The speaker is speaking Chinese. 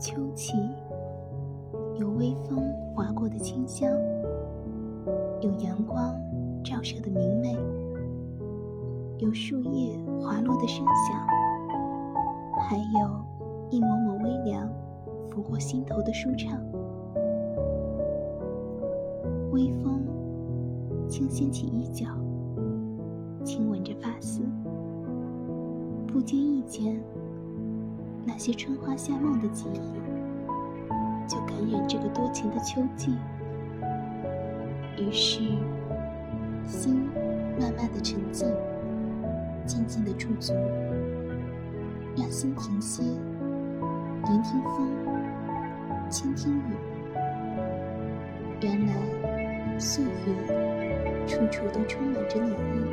秋起，有微风划过的清香，有阳光照射的明媚，有树叶滑落的声响，还有一抹抹微凉拂过心头的舒畅。微风轻掀起衣角，亲吻着发丝，不经意间。那些春花夏梦的记忆，就感染这个多情的秋季。于是，心慢慢的沉静，静静的驻足，让心停歇，聆听风，倾听雨。原来，岁月处处都充满着暖意。